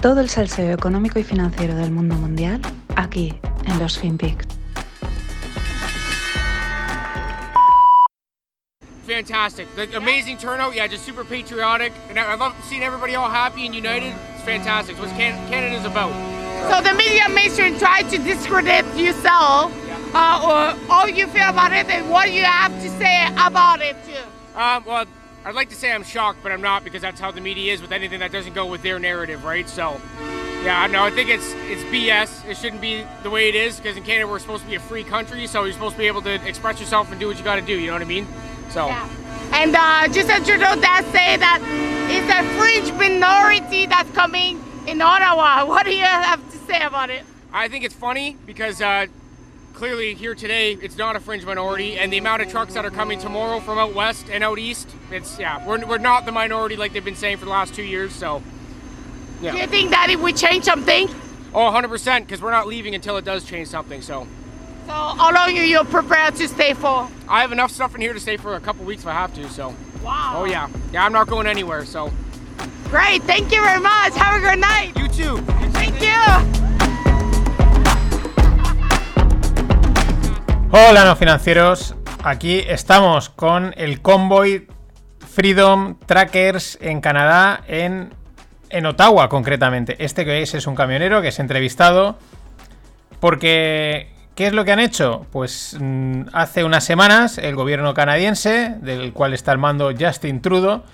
Todo el salseo económico y financiero del mundo mundial aquí en los FinPix. Fantastic. The amazing turnout. Yeah, just super patriotic. And I love seeing everybody all happy and united. It's fantastic. It's what Can- Canada's about. So the media mainstream tried to discredit yourself, uh, or all you feel about it, and what you have to say about it too. Um, well, I'd like to say I'm shocked, but I'm not because that's how the media is with anything that doesn't go with their narrative, right? So, yeah, no, I think it's it's BS. It shouldn't be the way it is because in Canada we're supposed to be a free country, so you're supposed to be able to express yourself and do what you got to do. You know what I mean? So. Yeah. And uh, Justin Trudeau does say that it's a fringe minority that's coming in Ottawa. What do you have to say about it? I think it's funny because uh, clearly here today it's not a fringe minority, and the amount of trucks that are coming tomorrow from out west and out east, it's yeah, we're, we're not the minority like they've been saying for the last two years. So yeah. Do you think that it would change something? oh, 100 percent because we're not leaving until it does change something. So So how long are you prepared to stay for? I have enough stuff in here to stay for a couple weeks if I have to. So Wow. oh yeah, yeah, I'm not going anywhere. So Great. Thank you very much. Have a good night. you too. Thank you. Hola, no financieros. Aquí estamos con el convoy Freedom Trackers en Canadá, en, en Ottawa concretamente. Este que veis es un camionero que es entrevistado porque... ¿Qué es lo que han hecho? Pues mm, hace unas semanas el gobierno canadiense, del cual está al mando Justin Trudeau,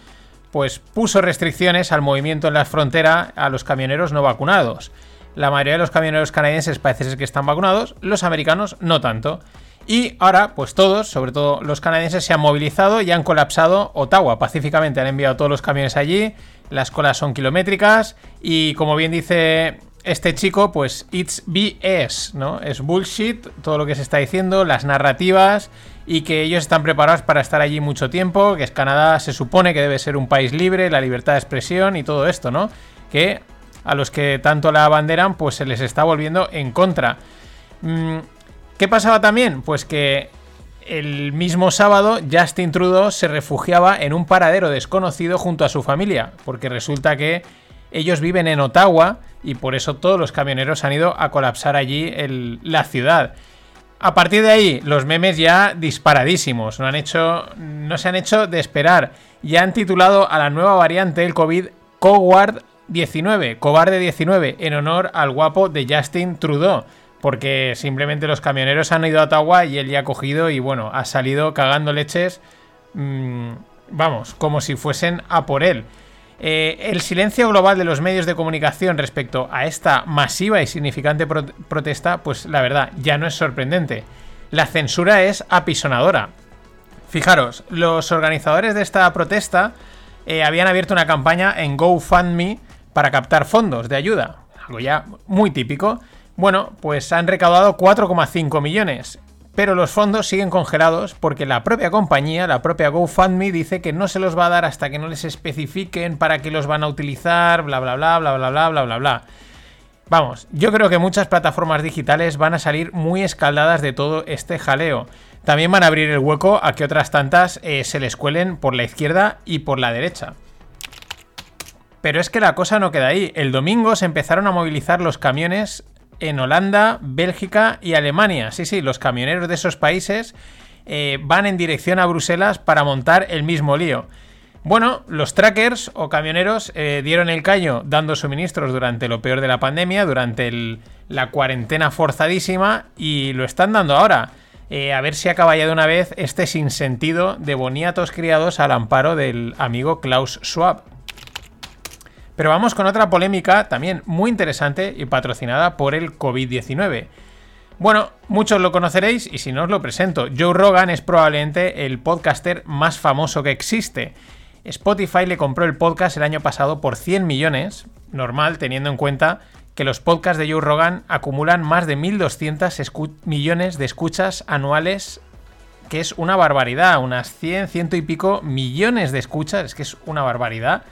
pues puso restricciones al movimiento en la frontera a los camioneros no vacunados. La mayoría de los camioneros canadienses parece ser que están vacunados, los americanos no tanto. Y ahora, pues todos, sobre todo los canadienses, se han movilizado y han colapsado Ottawa. Pacíficamente han enviado todos los camiones allí, las colas son kilométricas y como bien dice este chico, pues it's BS, ¿no? Es bullshit todo lo que se está diciendo, las narrativas y que ellos están preparados para estar allí mucho tiempo, que es Canadá se supone que debe ser un país libre, la libertad de expresión y todo esto, ¿no? Que a los que tanto la abanderan, pues se les está volviendo en contra. Mm, ¿Qué pasaba también? Pues que el mismo sábado Justin Trudeau se refugiaba en un paradero desconocido junto a su familia, porque resulta que ellos viven en Ottawa y por eso todos los camioneros han ido a colapsar allí la ciudad. A partir de ahí, los memes ya disparadísimos, no, han hecho, no se han hecho de esperar. Ya han titulado a la nueva variante del COVID Coward 19, Cobarde 19, en honor al guapo de Justin Trudeau. Porque simplemente los camioneros han ido a Ottawa y él ya ha cogido y bueno, ha salido cagando leches. mm, vamos, como si fuesen a por él. Eh, el silencio global de los medios de comunicación respecto a esta masiva y significante pro- protesta, pues la verdad, ya no es sorprendente. La censura es apisonadora. Fijaros, los organizadores de esta protesta eh, habían abierto una campaña en GoFundMe para captar fondos de ayuda, algo ya muy típico. Bueno, pues han recaudado 4,5 millones, pero los fondos siguen congelados porque la propia compañía, la propia GoFundMe, dice que no se los va a dar hasta que no les especifiquen para qué los van a utilizar, bla bla bla bla bla bla bla bla bla. Vamos, yo creo que muchas plataformas digitales van a salir muy escaldadas de todo este jaleo. También van a abrir el hueco a que otras tantas eh, se les cuelen por la izquierda y por la derecha. Pero es que la cosa no queda ahí. El domingo se empezaron a movilizar los camiones en Holanda, Bélgica y Alemania. Sí, sí, los camioneros de esos países eh, van en dirección a Bruselas para montar el mismo lío. Bueno, los trackers o camioneros eh, dieron el callo dando suministros durante lo peor de la pandemia, durante la cuarentena forzadísima y lo están dando ahora. Eh, a ver si acaba ya de una vez este sinsentido de boniatos criados al amparo del amigo Klaus Schwab. Pero vamos con otra polémica también muy interesante y patrocinada por el COVID-19. Bueno, muchos lo conoceréis y si no os lo presento, Joe Rogan es probablemente el podcaster más famoso que existe. Spotify le compró el podcast el año pasado por 100 millones, normal teniendo en cuenta que los podcasts de Joe Rogan acumulan más de 1.200 escu- millones de escuchas anuales, que es una barbaridad, unas 100, ciento y pico millones de escuchas, es que es una barbaridad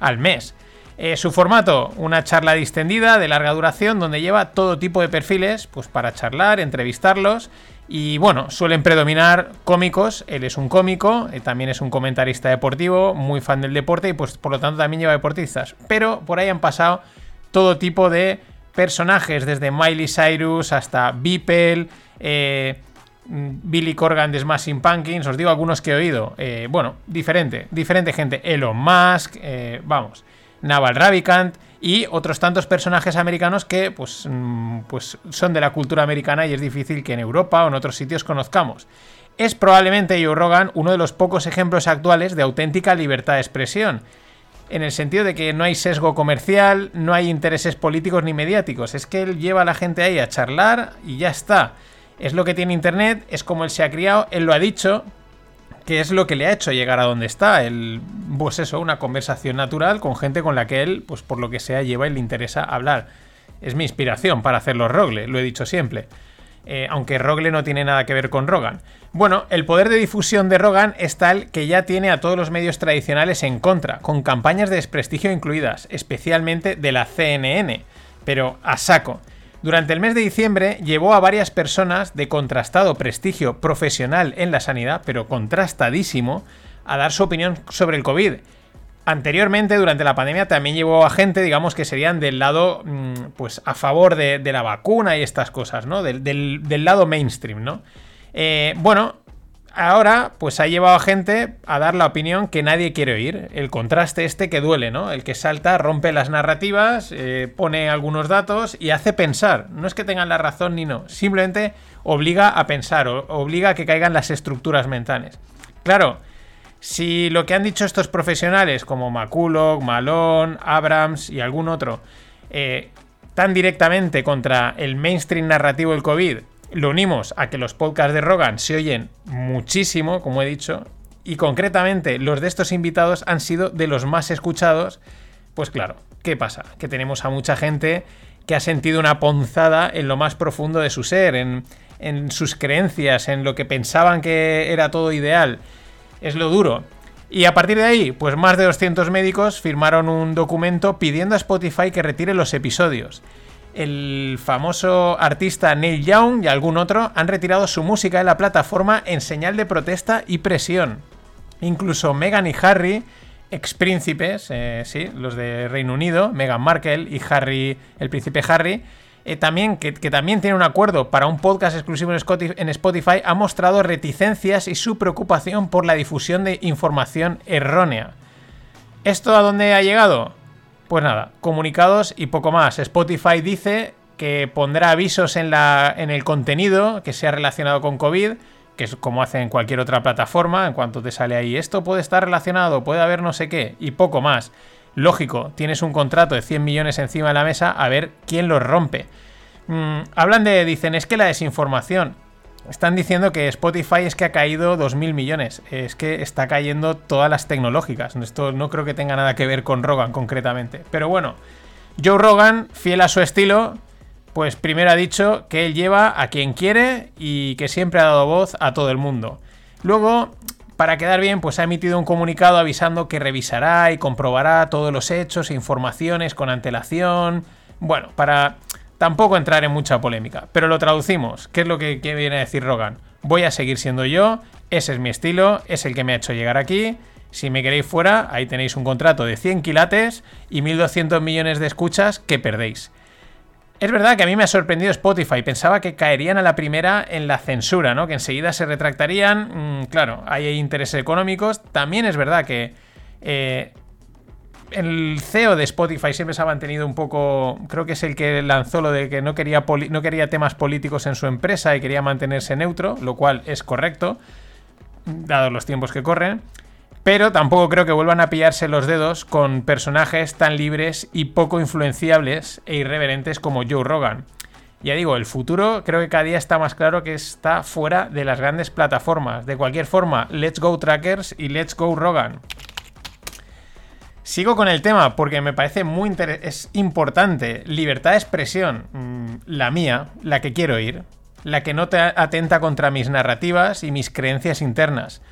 al mes. Eh, su formato, una charla distendida de larga duración donde lleva todo tipo de perfiles, pues para charlar, entrevistarlos. Y bueno, suelen predominar cómicos, él es un cómico, eh, también es un comentarista deportivo, muy fan del deporte y pues por lo tanto también lleva deportistas, pero por ahí han pasado todo tipo de personajes, desde Miley Cyrus hasta Beeple, eh, Billy Corgan de Smashing Pumpkins, os digo algunos que he oído. Bueno, diferente, diferente gente. Elon Musk, vamos, Naval Ravikant y otros tantos personajes americanos que pues, mm, pues son de la cultura americana y es difícil que en Europa o en otros sitios conozcamos. Es probablemente Joe Rogan uno de los pocos ejemplos actuales de auténtica libertad de expresión en el sentido de que no hay sesgo comercial, no hay intereses políticos ni mediáticos. Es que él lleva a la gente ahí a charlar y ya está. Es lo que tiene Internet, es como él se ha criado, él lo ha dicho, que es lo que le ha hecho llegar a donde está. El, pues eso, una conversación natural con gente con la que él, pues por lo que sea, lleva y le interesa hablar. Es mi inspiración para hacer los Rogle, lo he dicho siempre. Eh, aunque Rogle no tiene nada que ver con Rogan. Bueno, el poder de difusión de Rogan es tal que ya tiene a todos los medios tradicionales en contra, con campañas de desprestigio incluidas, especialmente de la CNN, pero a saco. Durante el mes de diciembre llevó a varias personas de contrastado prestigio profesional en la sanidad, pero contrastadísimo, a dar su opinión sobre el COVID anteriormente, durante la pandemia, también llevó a gente, digamos, que serían del lado, mm, pues, a favor de, la vacuna y estas cosas, ¿no? Del, lado mainstream, ¿no? Eh, bueno, ahora, pues ha llevado a gente a dar la opinión que nadie quiere oír. El contraste este que duele, ¿no? El que salta, rompe las narrativas, eh, pone algunos datos y hace pensar. No es que tengan la razón ni no, simplemente obliga a pensar, obliga a que caigan las estructuras mentales. Claro, si lo que han dicho estos profesionales, como McCulloch, Malone, Abrams y algún otro, eh, tan directamente contra el mainstream narrativo del COVID, lo unimos a que los podcasts de Rogan se oyen muchísimo, como he dicho, y concretamente los de estos invitados han sido de los más escuchados, pues claro, ¿qué pasa? Que tenemos a mucha gente que ha sentido una ponzada en lo más profundo de su ser, en, en sus creencias, en lo que pensaban que era todo ideal es lo duro. Y a partir de ahí, pues más de 200 médicos firmaron un documento pidiendo a Spotify que retire los episodios. El famoso artista Neil Young y algún otro han retirado su música de la plataforma en señal de protesta y presión. Incluso Meghan y Harry, ex príncipes, eh, sí, los de Reino Unido, Meghan Markle y Harry, el príncipe Harry, eh, también, que, también tiene un acuerdo para un podcast exclusivo en Spotify, ha mostrado reticencias y su preocupación por la difusión de información errónea. ¿Esto a dónde ha llegado? Pues nada, comunicados y poco más. Spotify dice que pondrá avisos en, la, en el contenido que sea relacionado con COVID, que es como hace en cualquier otra plataforma, en cuanto te sale ahí, esto puede estar relacionado, puede haber no sé qué, y poco más. Lógico, tienes un contrato de 100 millones encima de la mesa, a ver quién los rompe. Mm, hablan de, dicen, es que la desinformación. Están diciendo que Spotify es que ha caído 2.000 millones. Es que está cayendo todas las tecnológicas. Esto no creo que tenga nada que ver con Rogan concretamente. Pero bueno, Joe Rogan, fiel a su estilo, pues primero ha dicho que él lleva a quien quiere y que siempre ha dado voz a todo el mundo. Luego para quedar bien, pues ha emitido un comunicado avisando que revisará y comprobará todos los hechos e informaciones con antelación. Bueno, para tampoco entrar en mucha polémica. Pero lo traducimos. ¿Qué es lo que, viene a decir Rogan? Voy a seguir siendo yo, ese es mi estilo, es el que me ha hecho llegar aquí. Si me queréis fuera, ahí tenéis un contrato de 100 quilates y 1.200 millones de escuchas que perdéis. Es verdad que a mí me ha sorprendido Spotify. Pensaba que caerían a la primera en la censura, ¿no? Que enseguida se retractarían. Mm, claro, hay intereses económicos. También es verdad que eh, el CEO de Spotify siempre se ha mantenido un poco. Creo que es el que lanzó lo de que no quería, no quería temas políticos en su empresa y quería mantenerse neutro, lo cual es correcto, dados los tiempos que corren. Pero tampoco creo que vuelvan a pillarse los dedos con personajes tan libres y poco influenciables e irreverentes como Joe Rogan. Ya digo, el futuro creo que cada día está más claro que está fuera de las grandes plataformas. De cualquier forma, let's go trackers y let's go Rogan. Sigo con el tema porque me parece muy es importante. Libertad de expresión, mm, la mía, la que quiero ir, la que no te atenta contra mis narrativas y mis creencias internas.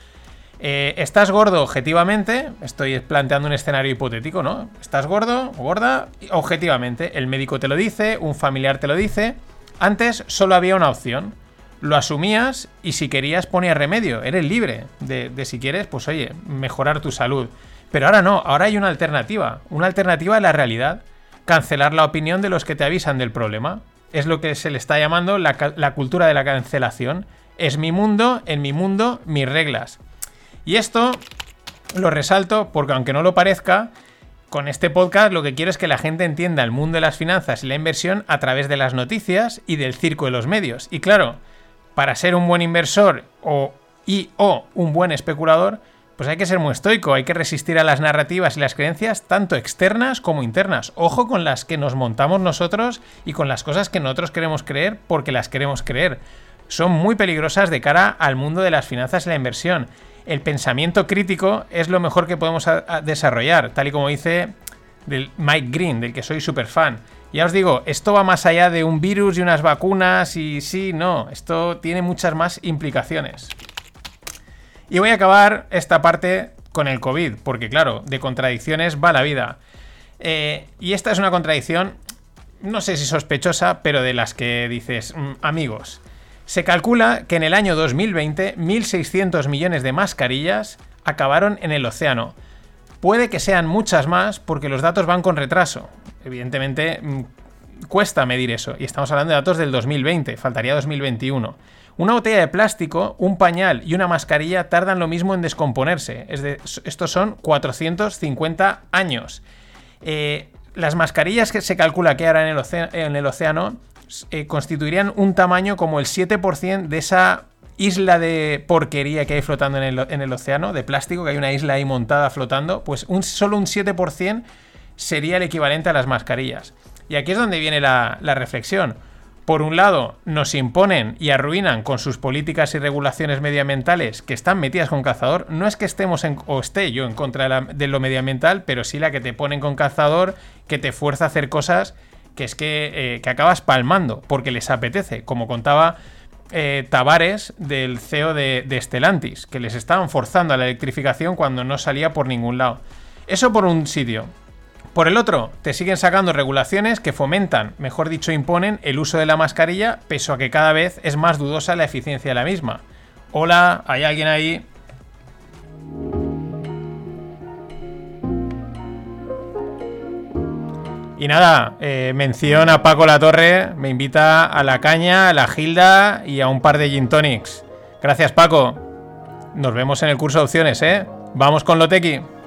Eh, ¿Estás gordo objetivamente? Estoy planteando un escenario hipotético, ¿no? ¿Estás gordo o gorda? Objetivamente. El médico te lo dice, un familiar te lo dice. Antes solo había una opción. Lo asumías y si querías ponías remedio. Eres libre de, de si quieres, pues oye, mejorar tu salud. Pero ahora no, ahora hay una alternativa. Una alternativa a la realidad. cancelar la opinión de los que te avisan del problema. Es lo que se le está llamando la, cultura de la cancelación. Es mi mundo, en mi mundo, mis reglas. Y esto lo resalto porque aunque no lo parezca, con este podcast lo que quiero es que la gente entienda el mundo de las finanzas y la inversión a través de las noticias y del circo de los medios. Y claro, para ser un buen inversor o y o un buen especulador, pues hay que ser muy estoico, hay que resistir a las narrativas y las creencias tanto externas como internas. Ojo con las que nos montamos nosotros y con las cosas que nosotros queremos creer porque las queremos creer. Son muy peligrosas de cara al mundo de las finanzas y la inversión. El pensamiento crítico es lo mejor que podemos desarrollar, tal y como dice Mike Green, del que soy súper fan. Ya os digo, esto va más allá de un virus y unas vacunas y sí, no, esto tiene muchas más implicaciones. Y voy a acabar esta parte con el COVID, porque claro, de contradicciones va la vida. Eh, y esta es una contradicción, no sé si sospechosa, pero de las que dices, "Mm, amigos, se calcula que en el año 2020 1.600 millones de mascarillas acabaron en el océano. Puede que sean muchas más porque los datos van con retraso. Evidentemente mm, cuesta medir eso y estamos hablando de datos del 2020, faltaría 2021. Una botella de plástico, un pañal y una mascarilla tardan lo mismo en descomponerse. Es de- estos son 450 años. Eh, las mascarillas que se calcula que ahora en el, océano eh, constituirían un tamaño como el 7% de esa isla de porquería que hay flotando en el, océano, de plástico, que hay una isla ahí montada flotando, pues un, solo un 7% sería el equivalente a las mascarillas. Y aquí es donde viene la reflexión. Por un lado, nos imponen y arruinan con sus políticas y regulaciones medioambientales que están metidas con cazador. No es que estemos en, o esté yo en contra de, lo medioambiental, pero sí la que te ponen con cazador, que te fuerza a hacer cosas que es que, eh, que acabas palmando porque les apetece. Como contaba eh, Tavares del CEO de, de Stellantis, que les estaban forzando a la electrificación cuando no salía por ningún lado. Eso por un sitio. Por el otro, te siguen sacando regulaciones que fomentan, mejor dicho, imponen el uso de la mascarilla, pese a que cada vez es más dudosa la eficiencia de la misma. Hola, ¿hay alguien ahí? Y nada, eh, mención a Paco La Torre, me invita a la caña, a la Gilda y a un par de gin tonics. Gracias, Paco. Nos vemos en el curso de opciones, ¿eh? Vamos con Lotequi.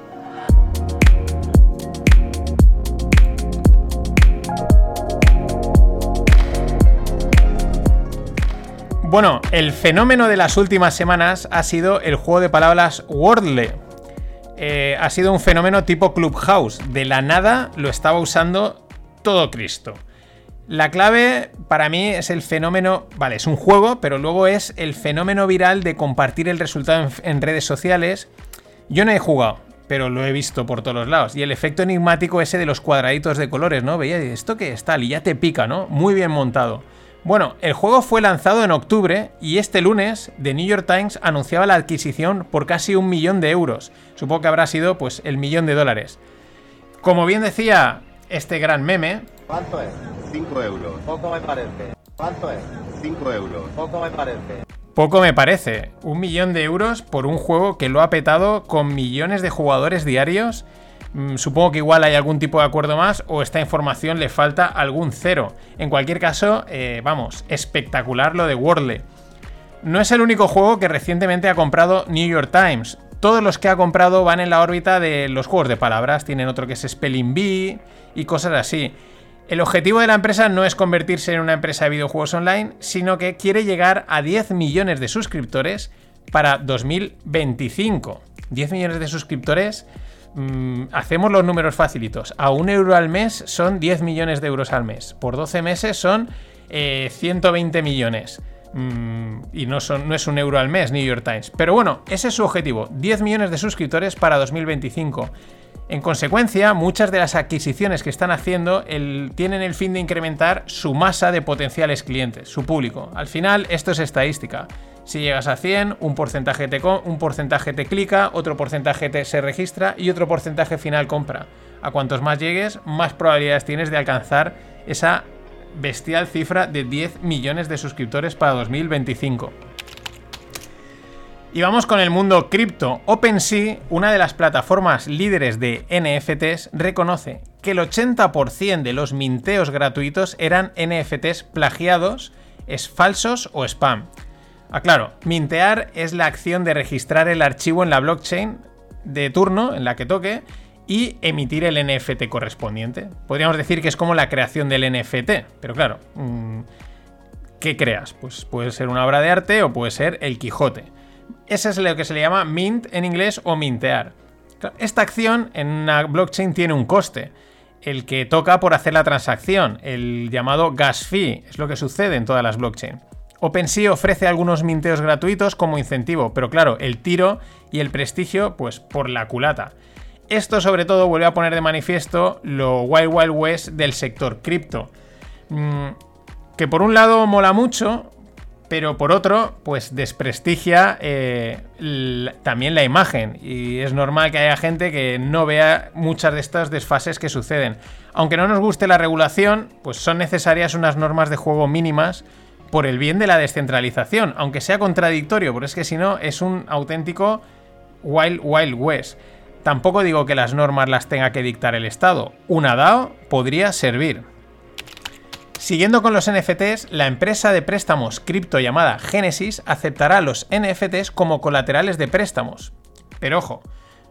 Bueno, el fenómeno de las últimas semanas ha sido el juego de palabras Wordle. Eh, ha sido un fenómeno tipo Clubhouse. De la nada lo estaba usando todo Cristo. La clave para mí es el fenómeno, vale, es un juego, pero luego es el fenómeno viral de compartir el resultado en, redes sociales. Yo no he jugado, pero lo he visto por todos lados. Y el efecto enigmático ese de los cuadraditos de colores, ¿no? Veía, ¿esto qué es tal? Y ya te pica, ¿no? Muy bien montado. Bueno, el juego fue lanzado en octubre y este lunes The New York Times anunciaba la adquisición por casi un millón de euros. Supongo que habrá sido pues el millón de dólares. Como bien decía este gran meme, ¿Cuánto es? 5 euros. Poco me parece. ¿Cuánto es? 5 euros. Poco me parece. poco me parece. Un millón de euros por un juego que lo ha petado con millones de jugadores diarios. Mm, Supongo que igual hay algún tipo de acuerdo más o esta información le falta algún cero. En cualquier caso, eh, vamos, espectacular lo de Wordle. No es el único juego que recientemente ha comprado New York Times. Todos los que ha comprado van en la órbita de los juegos de palabras. Tienen otro que es Spelling Bee y cosas así. El objetivo de la empresa no es convertirse en una empresa de videojuegos online, sino que quiere llegar a 10 millones de suscriptores para 2025. 10 millones de suscriptores, mm, hacemos los números facilitos. A un euro al mes son 10 millones de euros al mes. Por 12 meses son eh, 120 millones. Mm, y no, es un euro al mes, New York Times. Pero bueno, ese es su objetivo. 10 millones de suscriptores para 2025. En consecuencia, muchas de las adquisiciones que están haciendo tienen el fin de incrementar su masa de potenciales clientes, su público. Al final, esto es estadística. Si llegas a 100, un porcentaje te, un porcentaje te clica, otro porcentaje te se registra y otro porcentaje final compra. A cuantos más llegues, más probabilidades tienes de alcanzar esa bestial cifra de 10 millones de suscriptores para 2025. Y vamos con el mundo cripto. OpenSea, una de las plataformas líderes de NFTs, reconoce que el 80% de los minteos gratuitos eran NFTs plagiados, es falsos o spam. Aclaro, mintear es la acción de registrar el archivo en la blockchain de turno en la que toque y emitir el NFT correspondiente. Podríamos decir que es como la creación del NFT, pero claro, mm, ¿qué creas? Pues puede ser una obra de arte o puede ser el Quijote. Ese es lo que se le llama mint en inglés o mintear. Esta acción en una blockchain tiene un coste, el que toca por hacer la transacción, el llamado gas fee, es lo que sucede en todas las blockchains. OpenSea ofrece algunos minteos gratuitos como incentivo, pero claro, el tiro y el prestigio, pues por la culata. Esto sobre todo vuelve a poner de manifiesto lo Wild Wild West del sector cripto. Mm, que por un lado mola mucho, pero por otro, pues desprestigia eh, también la imagen. Y es normal que haya gente que no vea muchas de estas desfases que suceden. Aunque no nos guste la regulación, pues son necesarias unas normas de juego mínimas por el bien de la descentralización, aunque sea contradictorio, porque es que si no es un auténtico Wild Wild West. Tampoco digo que las normas las tenga que dictar el Estado. Una DAO podría servir. Siguiendo con los NFTs, la empresa de préstamos cripto llamada Genesis aceptará los NFTs como colaterales de préstamos. Pero ojo,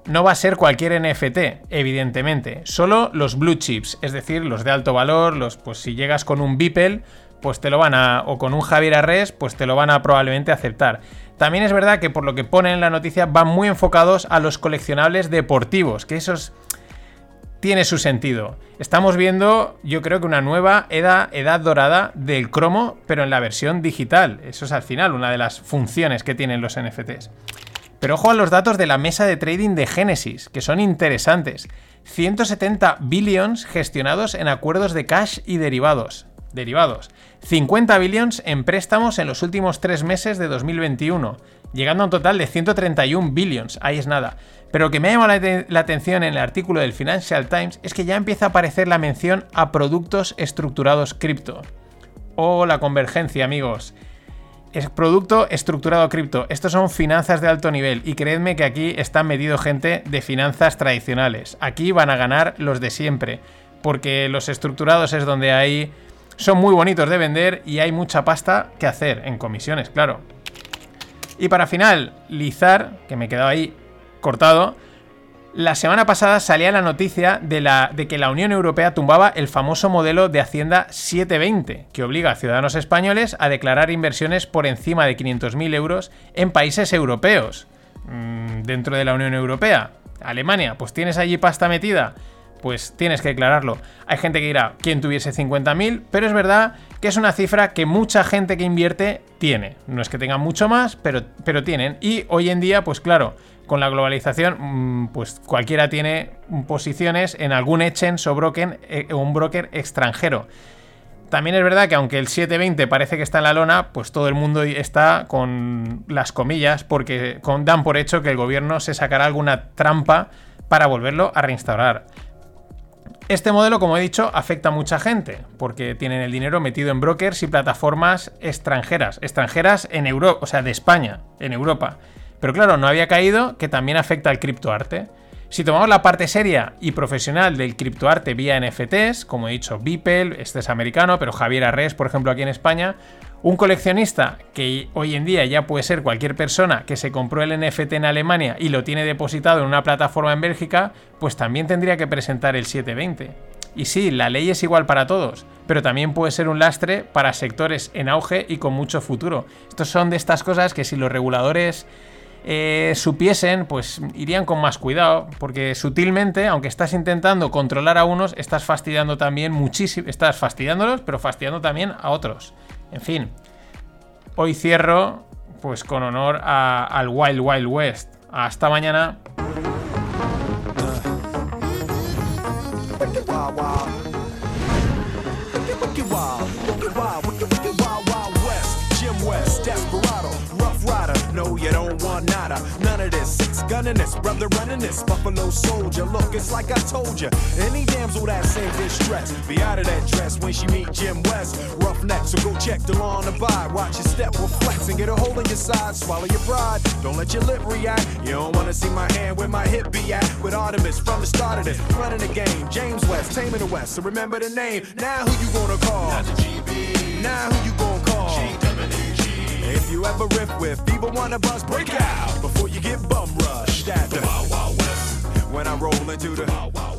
no va a ser cualquier NFT, evidentemente, solo los blue chips, es decir, los de alto valor, los pues si llegas con un Beeple, pues te lo van a o con un Javier Arres, pues te lo van a probablemente aceptar. También es verdad que por lo que pone en la noticia van muy enfocados a los coleccionables deportivos, que esos tiene su sentido. Estamos viendo, yo creo que una nueva edad dorada del cromo, pero en la versión digital. Eso es al final una de las funciones que tienen los NFTs. Pero ojo a los datos de la mesa de trading de Genesis, que son interesantes. 170 billions gestionados en acuerdos de cash y derivados. Derivados. 50 billions en préstamos en los últimos tres meses de 2021, llegando a un total de 131 billions, ahí es nada. Pero lo que me ha llamado la, atención en el artículo del Financial Times es que ya empieza a aparecer la mención a productos estructurados cripto. Oh, la convergencia, amigos. Es producto estructurado cripto. Estos son finanzas de alto nivel y creedme que aquí están medido gente de finanzas tradicionales. Aquí van a ganar los de siempre, porque los estructurados es donde hay son muy bonitos de vender y hay mucha pasta que hacer en comisiones, claro. Y para finalizar, que me he quedado ahí cortado, la semana pasada salía la noticia de, la, de, que la Unión Europea tumbaba el famoso modelo de Hacienda 720, que obliga a ciudadanos españoles a declarar inversiones por encima de 500.000 euros en países europeos, mmm, dentro de la Unión Europea. Alemania, pues tienes allí pasta metida pues tienes que declararlo. Hay gente que dirá, ¿quién tuviese 50.000? Pero es verdad que es una cifra que mucha gente que invierte tiene. No es que tengan mucho más, pero, pero tienen. Y hoy en día, pues claro, con la globalización, mm, pues cualquiera tiene posiciones en algún exchange o broker, eh, un broker extranjero. También es verdad que aunque el 720 parece que está en la lona, pues todo el mundo está con las comillas porque dan por hecho que el gobierno se sacará alguna trampa para volverlo a reinstaurar. Este modelo, como he dicho, afecta a mucha gente, porque tienen el dinero metido en brokers y plataformas extranjeras, extranjeras en Europa, o sea, de España, en Europa. Pero claro, no había caído que también afecta al criptoarte. Si tomamos la parte seria y profesional del criptoarte vía NFTs, como he dicho, Beeple, este es americano, pero Javier Arres, por ejemplo, aquí en España, un coleccionista que hoy en día ya puede ser cualquier persona que se compró el NFT en Alemania y lo tiene depositado en una plataforma en Bélgica, pues también tendría que presentar el 720. Y sí, la ley es igual para todos, pero también puede ser un lastre para sectores en auge y con mucho futuro. Estos son de estas cosas que si los reguladores eh, supiesen, pues irían con más cuidado, porque sutilmente, aunque estás intentando controlar a unos, estás fastidiando también muchísimo, estás fastidiándolos, pero fastidiando también a otros. En fin, hoy cierro pues con honor a, al Wild Wild West. Hasta mañana. This. Six gunning this, brother running this. Buffalo soldier. Look, it's like I told you. Any damsel that's in distress, be out of that dress when she meet Jim West. Rough neck, so go check the law on the by. Watch your step will flex and get a hole in your side. Swallow your pride. Don't let your lip react. You don't wanna see my hand where my hip be at. With Artemis from the start of this, running the game. James West, taming the West. So remember the name. Now who you gonna call? Now who you gonna call? If you ever riff with one of us, break out before you get bum rushed at the Wild Wild West. When I roll into the Wild Wild